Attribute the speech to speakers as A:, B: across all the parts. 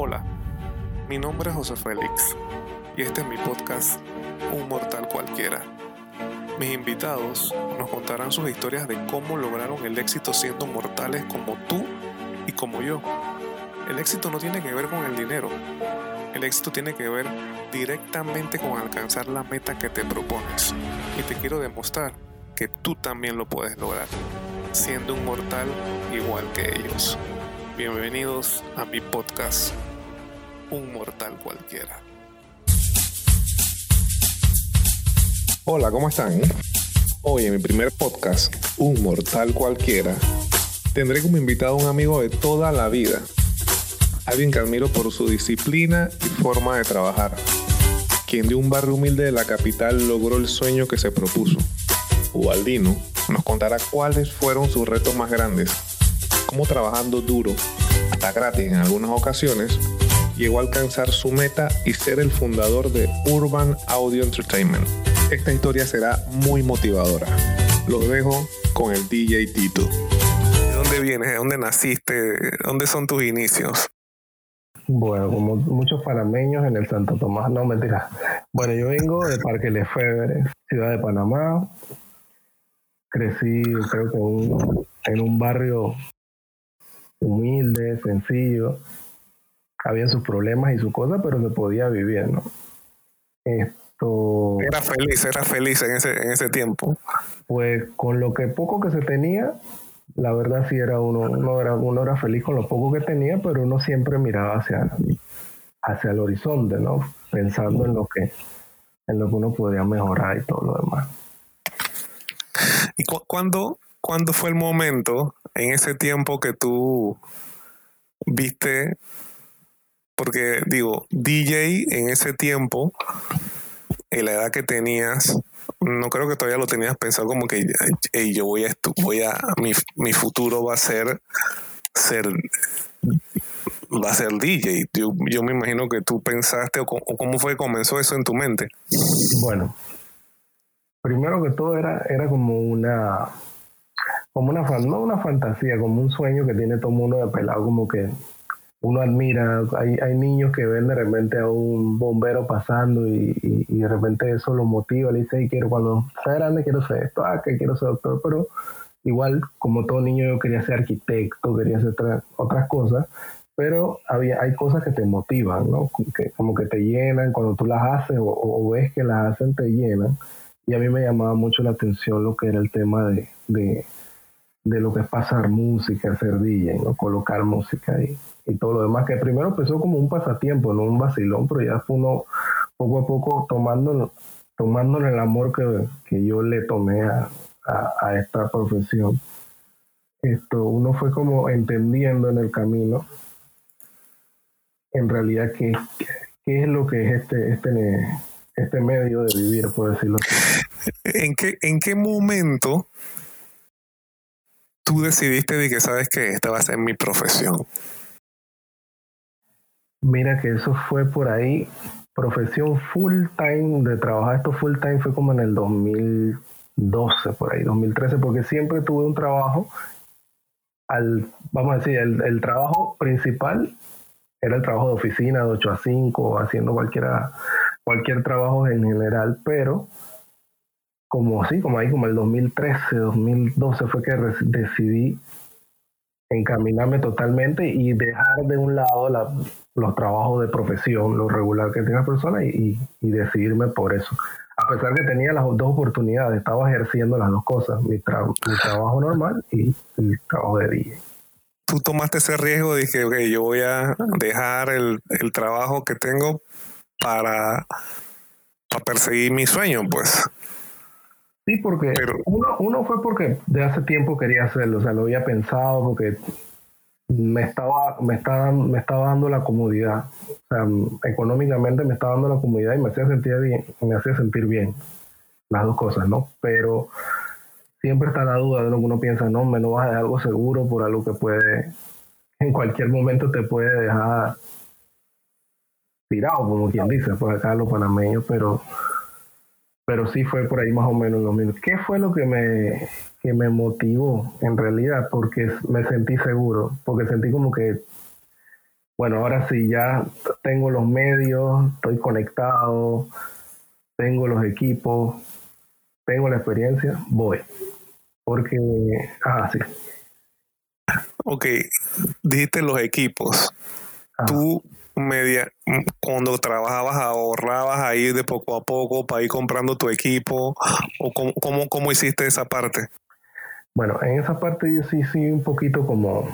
A: Hola, mi nombre es José Félix y este es mi podcast Un Mortal Cualquiera. Mis invitados nos contarán sus historias de cómo lograron el éxito siendo mortales como tú y como yo. El éxito no tiene que ver con el dinero, el éxito tiene que ver directamente con alcanzar la meta que te propones. Y te quiero demostrar que tú también lo puedes lograr, siendo un mortal igual que ellos. Bienvenidos a mi podcast un mortal cualquiera. Hola, ¿cómo están? Hoy en mi primer podcast, Un Mortal Cualquiera, tendré como invitado a un amigo de toda la vida, alguien que admiro por su disciplina y forma de trabajar, quien de un barrio humilde de la capital logró el sueño que se propuso. Ubaldino nos contará cuáles fueron sus retos más grandes, cómo trabajando duro, hasta gratis en algunas ocasiones, llegó a alcanzar su meta y ser el fundador de Urban Audio Entertainment. Esta historia será muy motivadora. Los dejo con el DJ Tito. ¿De dónde vienes? ¿De dónde naciste? ¿Dónde son tus inicios?
B: Bueno, como muchos panameños en el Santo Tomás, no mentira. Bueno, yo vengo de Parque Lefebvre, ciudad de Panamá. Crecí, creo que en un barrio humilde, sencillo había sus problemas y sus cosas, pero se podía vivir, ¿no? Esto...
A: Era feliz, era feliz en ese, en ese tiempo.
B: Pues con lo que poco que se tenía, la verdad sí era uno, uno era, uno era feliz con lo poco que tenía, pero uno siempre miraba hacia, hacia el horizonte, ¿no? Pensando en lo que, en lo que uno podía mejorar y todo lo demás.
A: ¿Y cuándo, cuándo fue el momento en ese tiempo que tú viste porque digo, DJ en ese tiempo, en la edad que tenías, no creo que todavía lo tenías pensado como que yo voy a voy a mi, mi, futuro va a ser ser va a ser DJ. Yo, yo me imagino que tú pensaste o, cómo fue que comenzó eso en tu mente.
B: Bueno, primero que todo era, era como una como una no una fantasía, como un sueño que tiene todo el mundo de pelado, como que uno admira, hay, hay niños que ven de repente a un bombero pasando y, y, de repente eso lo motiva, le dice, quiero cuando sea grande quiero ser esto, ah, que quiero ser doctor, pero igual como todo niño yo quería ser arquitecto, quería hacer otras cosas, pero había, hay cosas que te motivan, ¿no? Que, como que te llenan, cuando tú las haces o, ves que las hacen, te llenan. Y a mí me llamaba mucho la atención lo que era el tema de, de, de lo que es pasar música, hacer DJ, ¿no? Colocar música ahí y todo lo demás, que primero empezó como un pasatiempo, no un vacilón, pero ya fue uno poco a poco tomando, tomando el amor que, que yo le tomé a, a, esta profesión. Esto, uno fue como entendiendo en el camino, en realidad, qué, qué es lo que es este, este, este medio de vivir, por decirlo así.
A: ¿En qué, ¿En qué momento tú decidiste de que sabes que esta va a ser mi profesión?
B: Mira que eso fue por ahí, profesión full time de trabajar esto full time fue como en el 2012, por ahí, 2013, porque siempre tuve un trabajo, al, vamos a decir, el, trabajo principal era el trabajo de oficina de 8 a 5, haciendo cualquiera, cualquier trabajo en general, pero como así, como ahí como el 2013, 2012 fue que decidí encaminarme totalmente y dejar de un lado la, los trabajos de profesión, lo regular que tiene la persona y, decidirme por eso. A pesar que tenía las dos oportunidades, estaba ejerciendo las dos cosas, mi, trabajo normal y el trabajo de DJ.
A: Tú tomaste ese riesgo que okay, yo voy a dejar el, el trabajo que tengo para, para perseguir mi sueño, pues.
B: Sí, porque uno, uno fue porque de hace tiempo quería hacerlo, o sea, lo había pensado porque me estaba, me estaba, me estaba dando la comodidad. O sea, económicamente me estaba dando la comodidad y me hacía sentir bien, me hacía sentir bien. Las dos cosas, ¿no? Pero siempre está la duda de lo que uno piensa, no, me no vas a dejar algo seguro por algo que puede, en cualquier momento te puede dejar tirado, como quien dice, por acá los panameños, pero pero sí fue por ahí más o menos lo mismo. ¿Qué fue lo que me, que me motivó en realidad? Porque me sentí seguro, porque sentí como que bueno, ahora sí ya tengo los medios, estoy conectado, tengo los equipos, tengo la experiencia, voy. Porque, ah, sí.
A: Ok, dijiste los equipos. Tú media, cuando trabajabas, ahorrabas ahí de poco a poco para ir comprando tu equipo, o cómo, cómo, cómo hiciste esa parte?
B: Bueno, en esa parte yo sí, sí, un poquito como,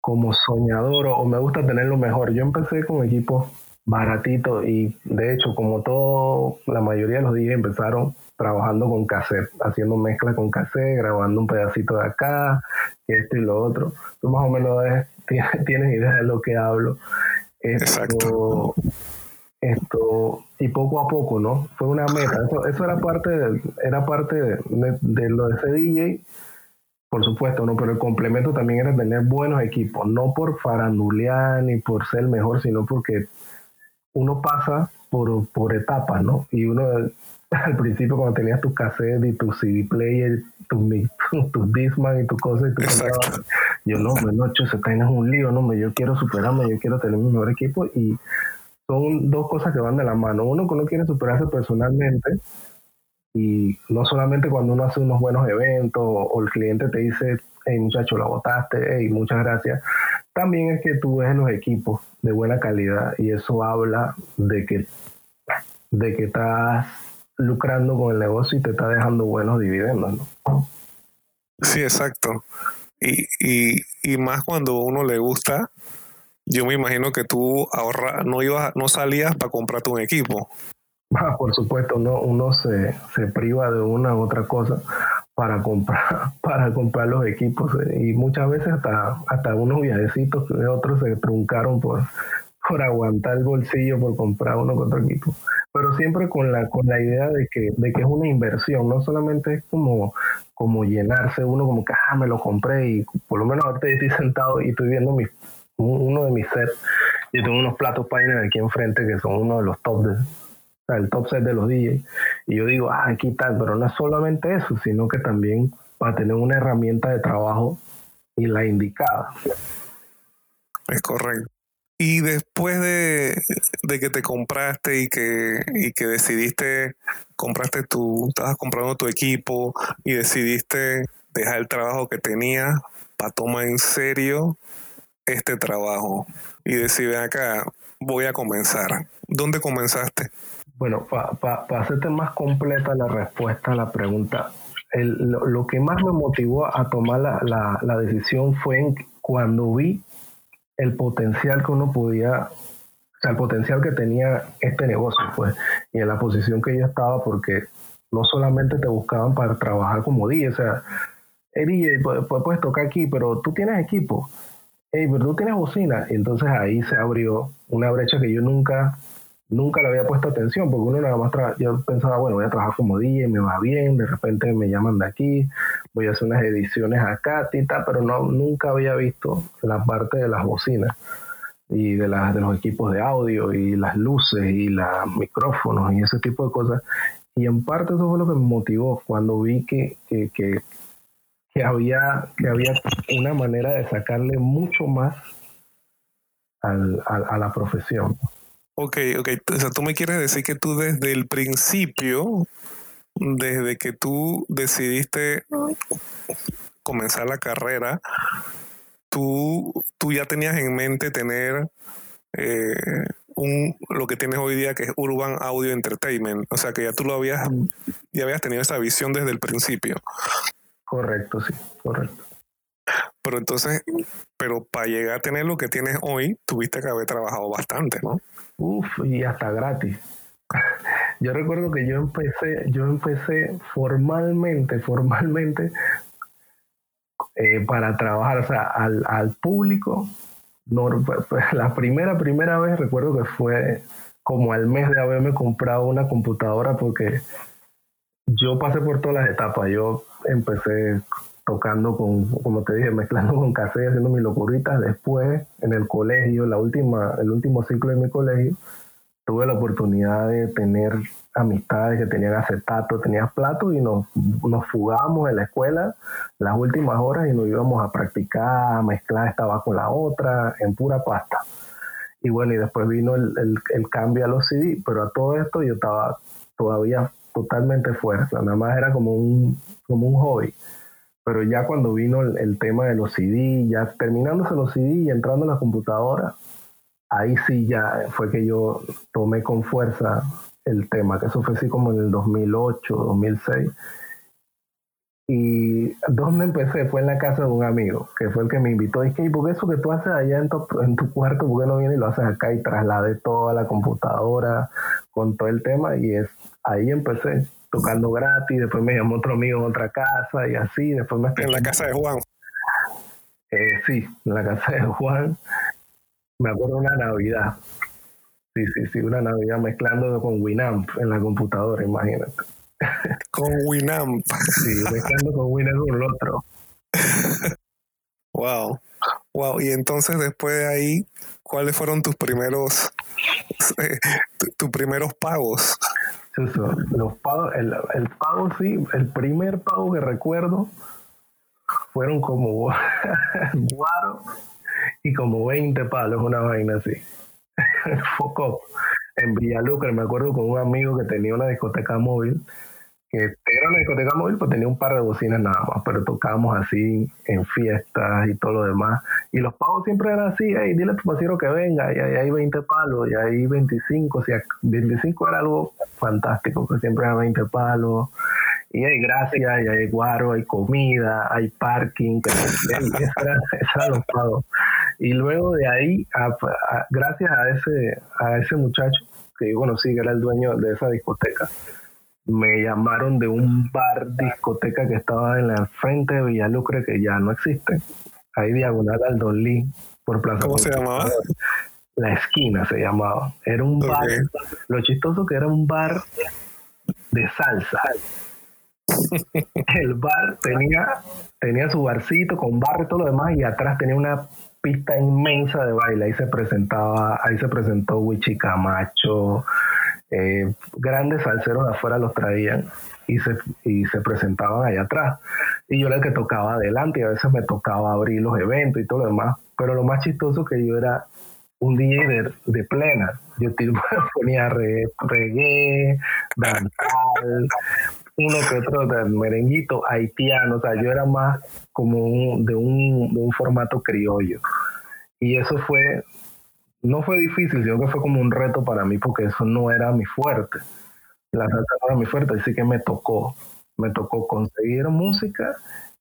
B: como soñador o, me gusta tener lo mejor. Yo empecé con equipos baratitos y de hecho, como todo, la mayoría de los días empezaron trabajando con cassette, haciendo mezcla con cassette, grabando un pedacito de acá, esto y lo otro. Tú más o menos tienes, idea de lo que hablo.
A: Exacto.
B: Esto, y poco a poco, ¿no? Fue una meta. Eso, era parte, de, era parte de, lo de ese DJ, por supuesto, ¿no? Pero el complemento también era tener buenos equipos, no por farandulear ni por ser mejor, sino porque uno pasa por, por etapas, ¿no? Y uno al principio cuando tenías tu cassette y tu CD player, tus tu Disman y tu cosa y tu yo no, me no, se tienes un lío, no, yo quiero superarme, yo quiero tener mi mejor equipo y son dos cosas que van de la mano. Uno que uno quiere superarse personalmente y no solamente cuando uno hace unos buenos eventos o el cliente te dice, hey muchacho, la botaste, hey, muchas gracias. También es que tú ves los equipos de buena calidad y eso habla de que, de que estás lucrando con el negocio y te está dejando buenos dividendos, ¿no?
A: Sí, exacto. Y, y, y más cuando a uno le gusta, yo me imagino que tú ahorra, no ibas, no salías para comprarte un equipo.
B: Ah, por supuesto, no, uno se, se priva de una u otra cosa para comprar, para comprar los equipos. Eh, y muchas veces hasta, hasta unos viajecitos que otros se truncaron por, por aguantar el bolsillo por comprar uno con otro equipo. Pero siempre con la, con la idea de que, de que es una inversión, no solamente es como, como llenarse uno como que, ah, me lo compré y por lo menos ahorita estoy sentado y estoy viendo uno de mis sets. Yo tengo unos platos Pioneer aquí enfrente que son uno de los top de, el top set de los DJs. Y yo digo, ah, aquí tal, pero no es solamente eso, sino que también para tener una herramienta de trabajo y la indicada.
A: Es correcto. Y después de, que te compraste y que, y que decidiste, compraste tu, estabas comprando tu equipo y decidiste dejar el trabajo que tenías para tomar en serio este trabajo y decir, acá, voy a comenzar. ¿Dónde comenzaste?
B: Bueno, para hacerte más completa la respuesta a la pregunta, lo, que más me motivó a tomar la, la, la decisión fue cuando vi el potencial que uno podía, o sea, el potencial que tenía este negocio, pues, y en la posición que yo estaba, porque no solamente te buscaban para trabajar como DJ, o sea, hey DJ, puedes, tocar aquí, pero tú tienes equipo, hey, pero tú tienes bocina, y entonces ahí se abrió una brecha que yo nunca nunca le había puesto atención, porque uno nada más, yo pensaba, bueno, voy a trabajar como DJ, me va bien, de repente me llaman de aquí, voy a hacer unas ediciones acá, tita, pero no, nunca había visto la parte de las bocinas y de, las de los equipos de audio y las luces y los micrófonos y ese tipo de cosas. Y en parte eso fue lo que me motivó cuando vi que, que, que, que había, que había una manera de sacarle mucho más al, a la profesión.
A: Ok, ok. O sea, tú me quieres decir que tú desde el principio, desde que tú decidiste comenzar la carrera, tú, tú ya tenías en mente tener eh, un, lo que tienes hoy día que es Urban Audio Entertainment. O sea, que ya tú lo habías, ya habías tenido esa visión desde el principio.
B: Correcto, sí, correcto.
A: Pero entonces, pero para llegar a tener lo que tienes hoy, tuviste que haber trabajado bastante, ¿no?
B: Uf, y hasta gratis. Yo recuerdo que yo empecé, yo empecé formalmente, formalmente eh, para trabajar, al, al público. No, la primera, primera vez recuerdo que fue como al mes de haberme comprado una computadora porque yo pasé por todas las etapas. Yo empecé tocando con, como te dije, mezclando con cassette, haciendo mis locuritas. Después, en el colegio, la última, el último ciclo de mi colegio, tuve la oportunidad de tener amistades que tenían acetato, tenían plato y nos, nos fugábamos en la escuela las últimas horas y nos íbamos a practicar, a mezclar esta con la otra, en pura pasta. Y bueno, y después vino el, el, cambio a los CD, pero a todo esto yo estaba todavía totalmente fuera, nada más era como un, como un hobby. Pero ya cuando vino el, tema de los CD, ya terminándose los CD y entrando en la computadora, ahí sí ya fue que yo tomé con fuerza el tema, que eso fue así como en el 2008, 2006. Y ¿dónde empecé? Fue en la casa de un amigo, que fue el que me invitó. Y que, ¿por qué eso que tú haces allá en tu, en tu cuarto, por qué no vienes y lo haces acá? Y trasladé toda la computadora con todo el tema. Y es ahí empecé, tocando gratis. Después me llamó otro amigo en otra casa y así. Después me
A: En la casa de Juan.
B: Eh, sí, en la casa de Juan. Me acuerdo una Navidad. Sí, sí, sí, una Navidad mezclando con Winamp en la computadora, imagínate.
A: Con Winamp.
B: Sí, mezclando con Winamp con el otro.
A: Wow. Wow. Y entonces después de ahí, ¿cuáles fueron tus primeros eh, tus primeros pagos?
B: Los pagos, el, el pago sí, el primer pago que recuerdo fueron como guaro y como 20 palos, una vaina así. Foco en Villalucre, me acuerdo con un amigo que tenía una discoteca móvil, que era una discoteca móvil, pues tenía un par de bocinas nada más, pero tocábamos así en fiestas y todo lo demás. Y los pagos siempre eran así, hey, dile a tu pasero que venga, y ahí hay 20 palos, y ahí 25, o sea, 25 era algo fantástico, que siempre eran 20 palos y hay gracia, y hay guaro, hay comida, hay parking, eso era, los pagos. Y luego de ahí, gracias a ese, a ese muchacho que yo conocí, que era el dueño de esa discoteca, me llamaron de un bar discoteca que estaba en la frente de Villalucre, que ya no existe, ahí diagonal al Dolí, por Plaza.
A: ¿Cómo se llamaba?
B: La esquina se llamaba. Era un bar, lo chistoso que era un bar de salsa el bar tenía, tenía su barcito con bar y todo lo demás y atrás tenía una pista inmensa de baile. Ahí se presentaba, ahí se presentó Wichi Camacho, eh, grandes salseros de afuera los traían y se, y se presentaban allá atrás. Y yo era el que tocaba adelante y a veces me tocaba abrir los eventos y todo lo demás. Pero lo más chistoso que yo era un DJ de, plena. Yo ponía reggae, reggae danzal, uno que otro de merenguito haitiano, o sea, yo era más como de, un, de un formato criollo. Y eso fue, no fue difícil, sino que fue como un reto para mí porque eso no era mi fuerte. La salsa no era mi fuerte, así que me tocó, me tocó conseguir música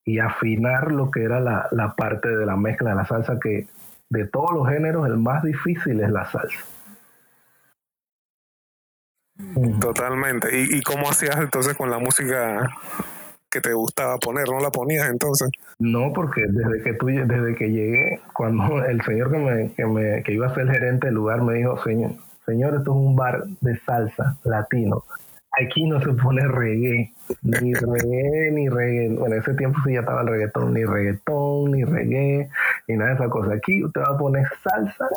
B: y afinar lo que era la, la parte de la mezcla de la salsa, que de todos los géneros el más difícil es la salsa.
A: Totalmente. ¿Y, cómo hacías entonces con la música que te gustaba poner? ¿No la ponías entonces?
B: No, porque desde que tú, desde que llegué, cuando el señor que me, que me que iba a ser gerente del lugar me dijo, señor, señor, esto es un bar de salsa latino. Aquí no se pone reggae, ni reggae, ni reggae. Bueno, en ese tiempo sí ya estaba el reggaetón, ni reggaetón, ni reggae, ni nada de esa cosa. Aquí usted va a poner salsa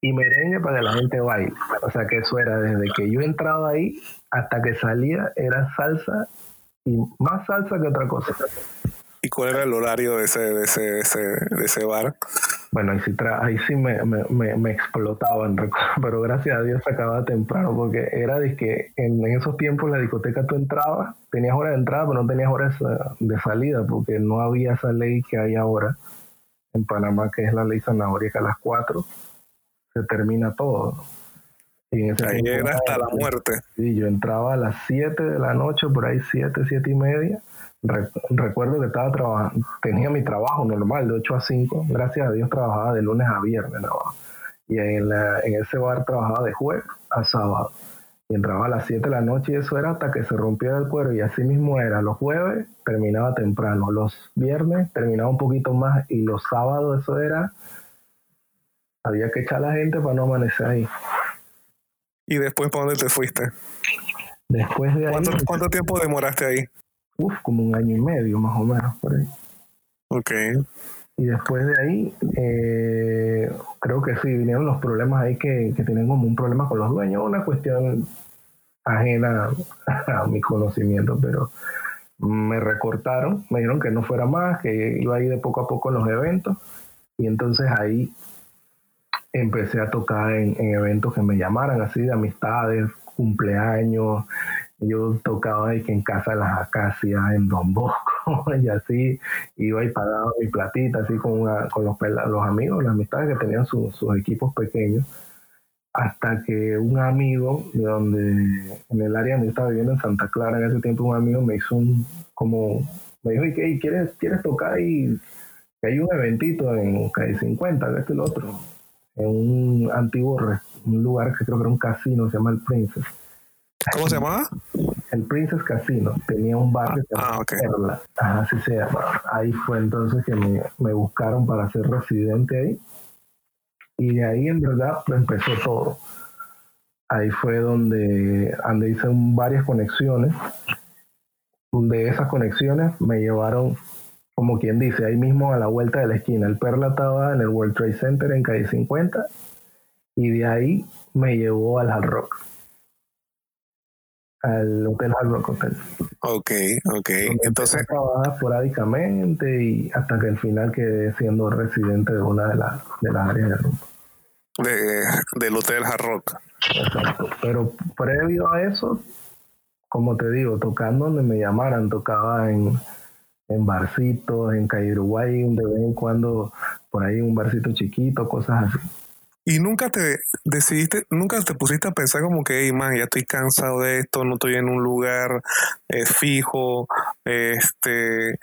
B: y merengue para que la gente baile. O sea que eso era desde que yo entraba ahí hasta que salía, era salsa y más salsa que otra cosa.
A: ¿Y cuál era el horario de ese, de ese, de ese, bar?
B: Bueno, ahí sí, ahí sí me, me, me, explotaban, pero gracias a Dios se acababa temprano, porque era de que en, esos tiempos la discoteca tú entrabas, tenías horas de entrada, pero no tenías horas de salida, porque no había esa ley que hay ahora en Panamá, que es la ley zanahoria, que a las 4 se termina todo.
A: Y ahí era hasta la muerte.
B: Sí, yo entraba a las 7 de la noche, por ahí 7, 7 y media. recuerdo que estaba trabajando, tenía mi trabajo normal de 8 a 5. Gracias a Dios trabajaba de lunes a viernes. Y en, en ese bar trabajaba de jueves a sábado. Y entraba a las 7 de la noche y eso era hasta que se rompiera el cuero. Y así mismo era. Los jueves terminaba temprano. Los viernes terminaba un poquito más. Y los sábados eso era había que echar a la gente para no amanecer ahí.
A: ¿Y después para dónde te fuiste?
B: Después de ahí.
A: ¿Cuánto, tiempo demoraste ahí?
B: Uf, como un año y medio más o menos por ahí.
A: Ok.
B: Y después de ahí, eh, creo que sí, vinieron los problemas ahí que, que tienen como un problema con los dueños, una cuestión ajena a mi conocimiento, pero me recortaron, me dijeron que no fuera más, que iba a ir de poco a poco en los eventos y entonces ahí empecé a tocar en, eventos que me llamaran así de amistades, cumpleaños. Yo tocaba que en Casa de las Acacias, en Don Bosco, y así iba y pagaba mi platita, así con, con los, los amigos, las amistades que tenían sus equipos pequeños. Hasta que un amigo de donde, en el área donde yo estaba viviendo en Santa Clara, en ese tiempo un amigo me hizo un, como, me dijo, ¿y qué? ¿Quieres, ¿Quieres tocar? Y que hay un eventito en Calle 50, este y el otro en un antiguo un lugar que creo que era un casino, se llama el Princess.
A: ¿Cómo se llamaba?
B: El Princess Casino. Tenía un bar que se
A: ah,
B: Perla. así se llama. Ahí fue entonces que me, me, buscaron para ser residente ahí. Y de ahí en verdad pues, empezó todo. Ahí fue donde, donde hice varias conexiones. De esas conexiones me llevaron como quien dice, ahí mismo a la vuelta de la esquina. El Perla estaba en el World Trade Center en calle 50 y de ahí me llevó al Hard Rock. Al Hotel Hard Rock Hotel.
A: Ok, ok. Entonces.
B: Trabajaba esporádicamente y hasta que al final quedé siendo residente de una de, las de las áreas de rumbo.
A: De, del Hotel Hard Rock.
B: Exacto. Pero previo a eso, como te digo, tocando donde me llamaran, tocaba en en barcitos, en Calle Uruguay, de vez en cuando por ahí un barcito chiquito, cosas así.
A: Y nunca te decidiste, nunca te pusiste a pensar como que, hey, man, ya estoy cansado de esto, no estoy en un lugar eh, fijo, este,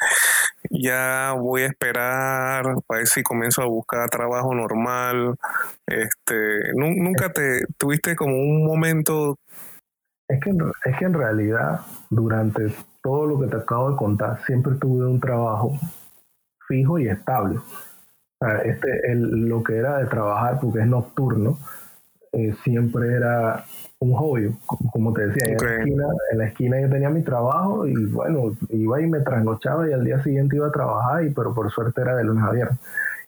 A: ya voy a esperar para ver si comienzo a buscar trabajo normal, este, nunca te tuviste como un momento.
B: Es que, es que en realidad, durante todo lo que te acabo de contar, siempre tuve un trabajo fijo y estable. este, el, lo que era de trabajar, porque es nocturno, eh, siempre era un hobby, como te decía, en, la esquina, en, la esquina, yo tenía mi trabajo y bueno, iba y me trasnochaba y al día siguiente iba a trabajar, y, pero por suerte era de lunes a viernes.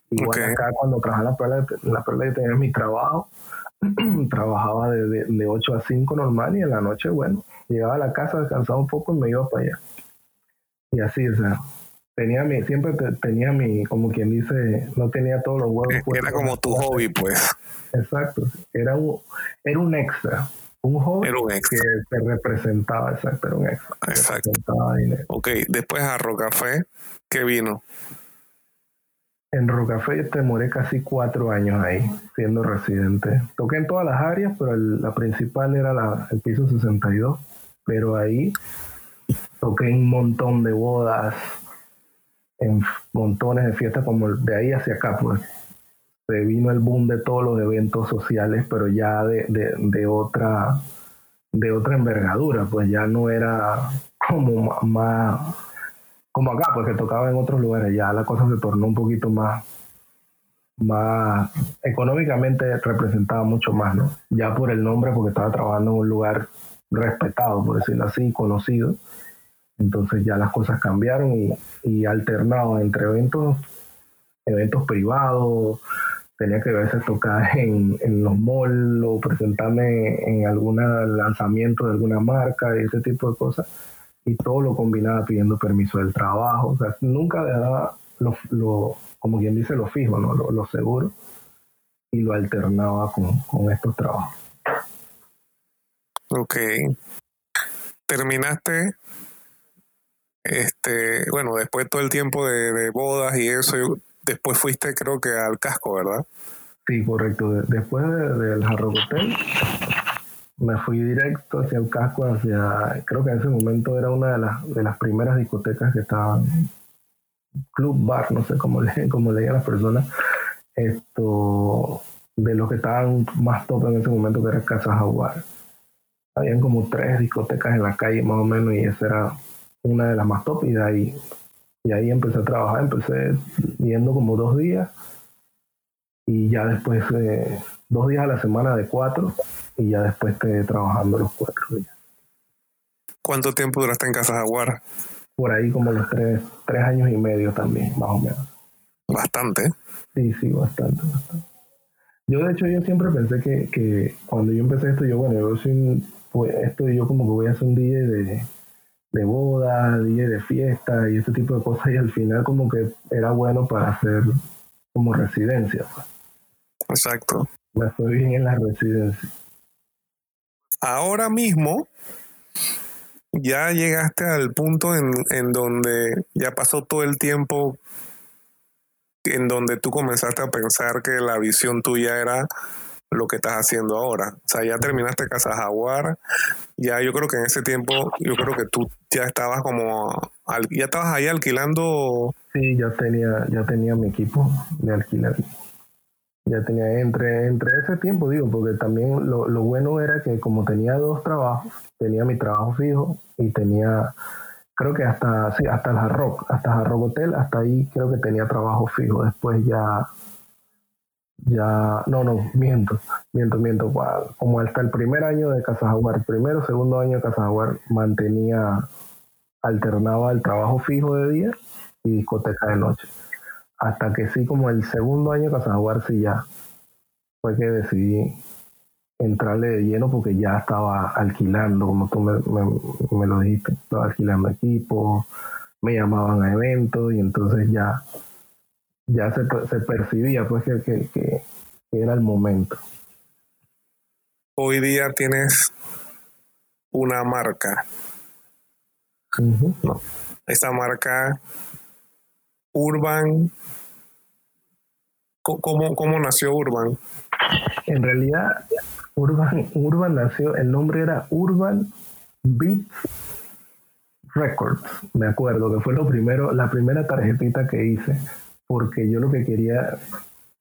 B: Igual acá cuando trabajaba la perla, la perla yo tenía mi trabajo, trabajaba de, de, de, 8 a 5 normal y en la noche, bueno, llegaba a la casa, descansaba un poco y me iba para allá. Y así, o sea, tenía mi, siempre tenía mi, como quien dice, no tenía todos los huevos.
A: Era como tu hobby, pues.
B: Exacto, era un, era un extra. Un hobby que te representaba, exacto, era un extra.
A: Exacto. Ok, después a Rocafé, ¿qué vino?
B: En Rocafé te moré casi cuatro años ahí, siendo residente. Toqué en todas las áreas, pero la principal era la, el piso 62 pero ahí toqué un montón de bodas, en montones de fiestas, como de ahí hacia acá, pues se vino el boom de todos los eventos sociales, pero ya de, de, otra de otra envergadura, pues ya no era como más como acá, porque tocaba en otros lugares, ya la cosa se tornó un poquito más más económicamente representaba mucho más, ¿no? Ya por el nombre, porque estaba trabajando en un lugar respetado, por decirlo así, conocido. Entonces ya las cosas cambiaron y, y alternado entre eventos, eventos privados, tenía que verse tocar en, en los malls o presentarme en algún lanzamiento de alguna marca y ese tipo de cosas. Y todo lo combinaba pidiendo permiso del trabajo. O sea, nunca dejaba lo, lo como quien dice, lo fijo, ¿no? lo, seguro. Y lo alternaba con, con estos trabajos.
A: Ok. Terminaste, este, bueno, después de todo el tiempo de, bodas y eso, después fuiste creo que al casco, ¿verdad?
B: Sí, correcto. Después del Jarro Hotel, me fui directo hacia el casco, hacia, creo que en ese momento era una de las, de las primeras discotecas que estaban, club bar, no sé cómo, le, cómo leían las personas, esto, de los que estaban más top en ese momento, que era Casa Jaguar habían como tres discotecas en la calle más o menos y esa era una de las más top y de ahí, y ahí empecé a trabajar, empecé viendo como dos días y ya después eh, dos días a la semana de cuatro y ya después estoy trabajando los cuatro días.
A: ¿Cuánto tiempo duraste en Casa Jaguar?
B: Por ahí como los tres, tres años y medio también, más o menos.
A: Bastante.
B: Sí, sí, bastante, bastante. Yo de hecho yo siempre pensé que, que cuando yo empecé esto, yo bueno, yo soy un pues esto yo como que voy a hacer un DJ de, de boda, DJ de fiesta y ese tipo de cosas y al final como que era bueno para hacer como residencia. Pues.
A: Exacto.
B: Me fue bien en la residencia.
A: Ahora mismo ya llegaste al punto en, en donde ya pasó todo el tiempo en donde tú comenzaste a pensar que la visión tuya era lo que estás haciendo ahora. O sea, ya terminaste Casa Jaguar, ya yo creo que en ese tiempo, yo creo que tú ya estabas como, ya estabas ahí alquilando.
B: Sí, ya tenía, ya tenía mi equipo de alquiler. Ya tenía, entre, entre ese tiempo, digo, porque también lo, lo bueno era que como tenía dos trabajos, tenía mi trabajo fijo y tenía creo que hasta, sí, hasta el Hard Rock, hasta el Hotel, hasta ahí creo que tenía trabajo fijo. Después ya, ya, no, no, miento, miento, miento. Como hasta el primer año de Casa Jaguar, primero, segundo año de Casa Jaguar, mantenía, alternaba el trabajo fijo de día y discoteca de noche. Hasta que sí, como el segundo año de Casa Jaguar, sí ya fue que decidí entrarle de lleno porque ya estaba alquilando, como tú me, lo dijiste, estaba alquilando equipos, me llamaban a eventos y entonces ya, ya se, se percibía pues que, que, era el momento.
A: Hoy día tienes una marca. Esa marca Urban. ¿Cómo, ¿Cómo nació Urban?
B: En realidad, Urban, Urban nació, el nombre era Urban Beats Records, me acuerdo que fue lo primero, la primera tarjetita que hice, porque yo lo que quería,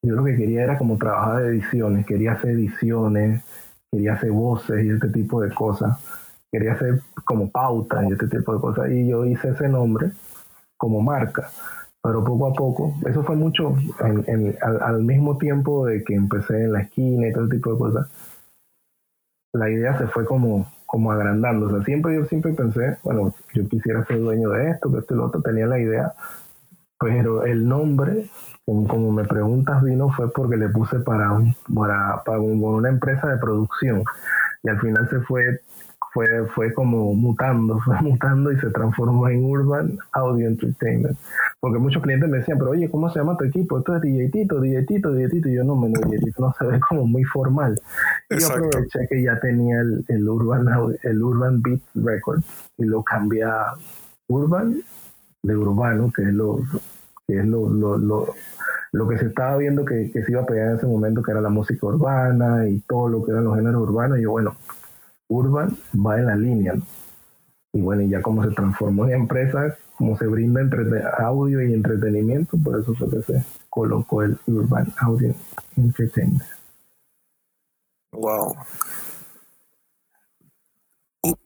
B: yo lo que quería era como trabajar de ediciones, quería hacer ediciones, quería hacer voces y este tipo de cosas, quería hacer como pautas y este tipo de cosas, y yo hice ese nombre como marca pero poco a poco, eso fue mucho al, mismo tiempo de que empecé en la esquina y todo ese tipo de cosas, la idea se fue como, como agrandando. O sea, siempre yo siempre pensé, bueno, yo quisiera ser dueño de esto, que esto y lo otro, tenía la idea, pero el nombre, como, me preguntas, vino fue porque le puse para, un, para, para una empresa de producción y al final se fue fue, fue como mutando, fue mutando y se transformó en Urban Audio Entertainment. Porque muchos clientes me decían, pero oye, ¿cómo se llama tu equipo? Esto es DJ Tito, DJ Tito, DJ Tito. Y yo no, me DJ no se ve como muy formal. Y yo aproveché que ya tenía el, el, Urban, el Urban Beat Record y lo cambié a Urban de urbano, que es lo, que es lo, lo, lo, lo que se estaba viendo que, que, se iba a pegar en ese momento, que era la música urbana y todo lo que eran los géneros urbanos. Y yo, bueno, Urban va en la línea. Y bueno, y ya como se transformó en empresa, como se brinda entre audio y entretenimiento, por eso fue que se colocó el Urban Audio Entertainment.
A: Wow.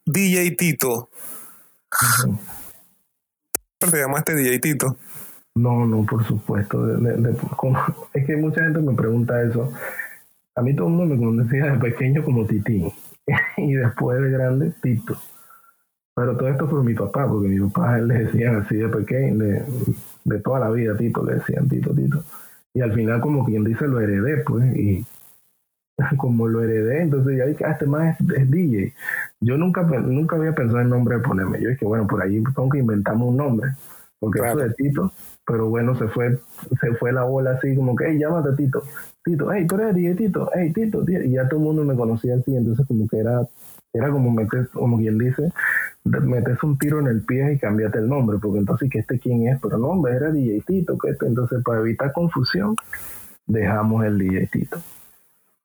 A: DJ Tito. ¿Te llamaste DJ Tito?
B: No, no, por supuesto. es que mucha gente me pregunta eso. A mí todo el mundo me conocía de pequeño como Titi y después de grande Tito. Pero todo esto por mi papá, porque mi papá él le decían así de pequeño, de, toda la vida Tito, le decían Tito, Tito. Y al final como quien dice lo heredé, pues, y como lo heredé, entonces ya dije, ah, este más es, DJ. Yo nunca, nunca había pensado en nombre de ponerme. Yo dije, bueno, por ahí tengo que inventamos un nombre, porque eso de Tito, pero bueno, se fue, se fue la bola así como que, hey, llámate Tito. Tito, hey, pero eres Tito, hey, Tito, y ya todo el mundo me conocía así, entonces como que era, era como metes, como quien dice, metes un tiro en el pie y cambiate el nombre, porque entonces, ¿qué este quién es? Pero no, hombre, era DJ Tito, que este, entonces para evitar confusión, dejamos el DJ Tito.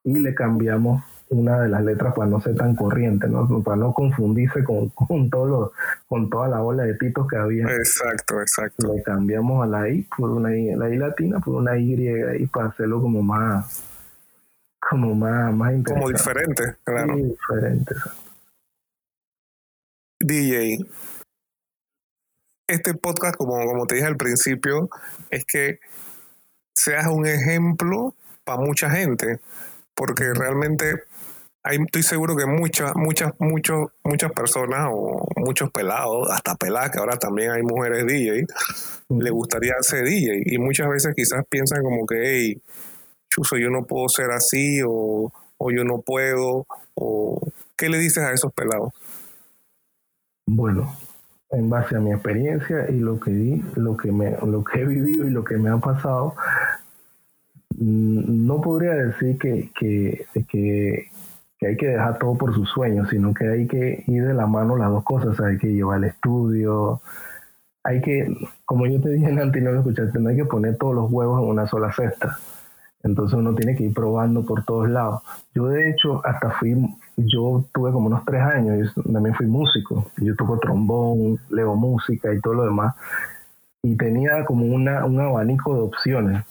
B: Y le cambiamos una de las letras para no ser tan corriente, ¿no? para no confundirse con, con, todo con toda la ola de titos que había.
A: Exacto, exacto.
B: Le cambiamos a la I por una I, la I latina por una Y y para hacerlo como más, como más, más
A: Como diferente, claro.
B: diferente,
A: DJ, este podcast, como, como te dije al principio, es que seas un ejemplo para mucha gente, porque realmente estoy seguro que muchas, muchas, muchos, muchas personas o muchos pelados, hasta peladas, que ahora también hay mujeres DJ, le gustaría ser DJ. Y muchas veces quizás piensan como que, hey, chuso, yo no puedo ser así, o, o yo no puedo, o, ¿qué le dices a esos pelados?
B: Bueno, en base a mi experiencia y lo que vi, lo que me, lo que he vivido y lo que me ha pasado, no podría decir que, que, que, hay que dejar todo por sus sueños, sino que hay que ir de la mano las dos cosas, hay que llevar el estudio, hay que, como yo te dije no lo escuchaste, no hay que poner todos los huevos en una sola cesta. Entonces uno tiene que ir probando por todos lados. Yo de hecho hasta fui, yo tuve como unos tres años, yo también fui músico. Yo toco trombón, leo música y todo lo demás. Y tenía como una, un abanico de opciones.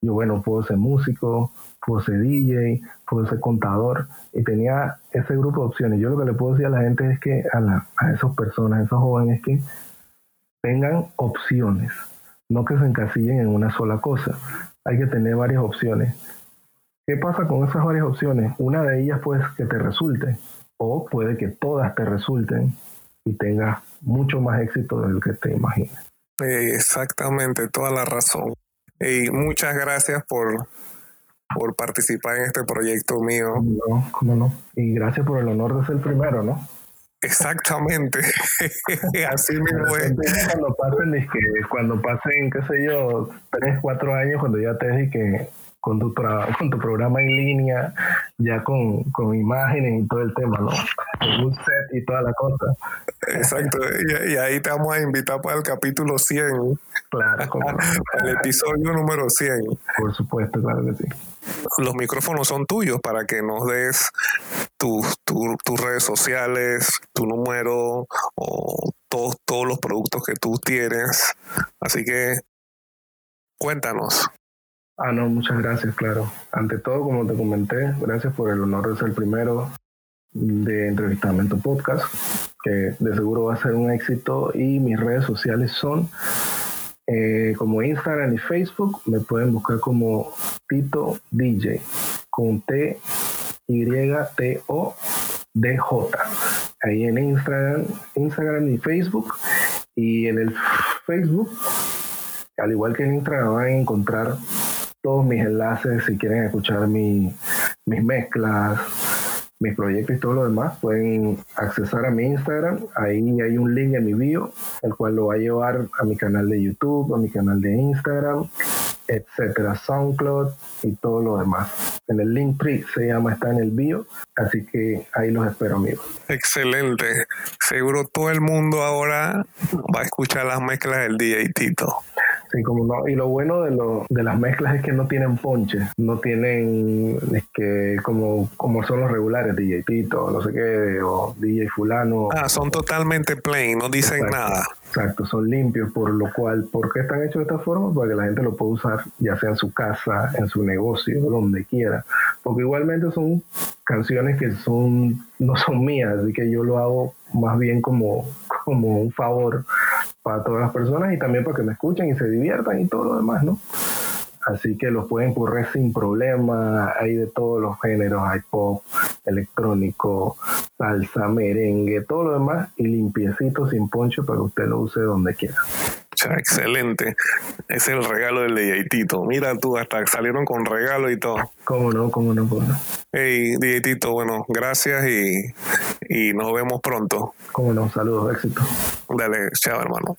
B: Yo, bueno, puedo ser músico, puedo ser DJ, puedo ser contador. Y tenía ese grupo de opciones. Yo lo que le puedo decir a la gente es que, a, la, a esas personas, a esos jóvenes, es que tengan opciones, no que se encasillen en una sola cosa. Hay que tener varias opciones. ¿Qué pasa con esas varias opciones? Una de ellas pues que te resulte o puede que todas te resulten y tengas mucho más éxito del que te imaginas.
A: Exactamente, toda la razón. Y muchas gracias por, por participar en este proyecto mío.
B: No, cómo no. Y gracias por el honor de ser el primero, ¿no?
A: Exactamente, así mismo es.
B: Cuando pasen, que cuando pasen, qué sé yo, tres, cuatro años, cuando ya te dije que con tu, con tu programa en línea, ya con, con imágenes y todo el tema, ¿no? Con un set y toda la cosa.
A: Exacto, y, ahí te vamos a invitar para el capítulo 100.
B: Claro, como
A: el episodio número 100.
B: Por supuesto, claro que sí.
A: Los micrófonos son tuyos para que nos des tus redes sociales, tu número o todos, todos los productos que tú tienes. Así que cuéntanos.
B: Ah, no, muchas gracias, claro. Ante todo, como te comenté, gracias por el honor de ser el primero de Entrevistamiento Podcast, que de seguro va a ser un éxito. Y mis redes sociales son eh, como Instagram y Facebook. Me pueden buscar como Tito DJ, con T, Y, T, O, D, J. Ahí en Instagram, Instagram y Facebook. Y en el Facebook, al igual que en Instagram, van a encontrar todos mis enlaces si quieren escuchar mi, mis mezclas, mis proyectos y todo lo demás, pueden accesar a mi Instagram. Ahí hay un link en mi bio, el cual lo va a llevar a mi canal de YouTube, a mi canal de Instagram, etcétera, SoundCloud y todo lo demás. En el link tree se llama, está en el bio, así que ahí los espero, amigos.
A: Excelente. Seguro todo el mundo ahora va a escuchar las mezclas del DJ Tito.
B: Sí, como no. Y lo bueno de, lo, de las mezclas es que no tienen ponche, no tienen es que como, como son los regulares, DJ Tito, no sé qué, o DJ Fulano.
A: Ah, son totalmente plain, no dicen nada.
B: Exacto, son limpios, por lo cual, ¿por qué están hechos de esta forma? Para que la gente lo pueda usar, ya sea en su casa, en su negocio, donde quiera. Porque igualmente son canciones que son no son mías, así que yo lo hago más bien como, como un favor para todas las personas y también para que me escuchen y se diviertan y todo lo demás, ¿no? Así que los pueden correr sin problema, hay de todos los géneros, hay pop, electrónico, salsa, merengue, todo lo demás y limpiecito sin poncho para que usted lo use donde quiera.
A: Excelente. es el regalo del DJ Mira tú, hasta salieron con regalo y todo.
B: ¿Cómo no? ¿Cómo no? ¿Cómo no?
A: Hey, DJ bueno, gracias y, y nos vemos pronto.
B: Cómo no, saludos, éxito.
A: Dale, chao hermano.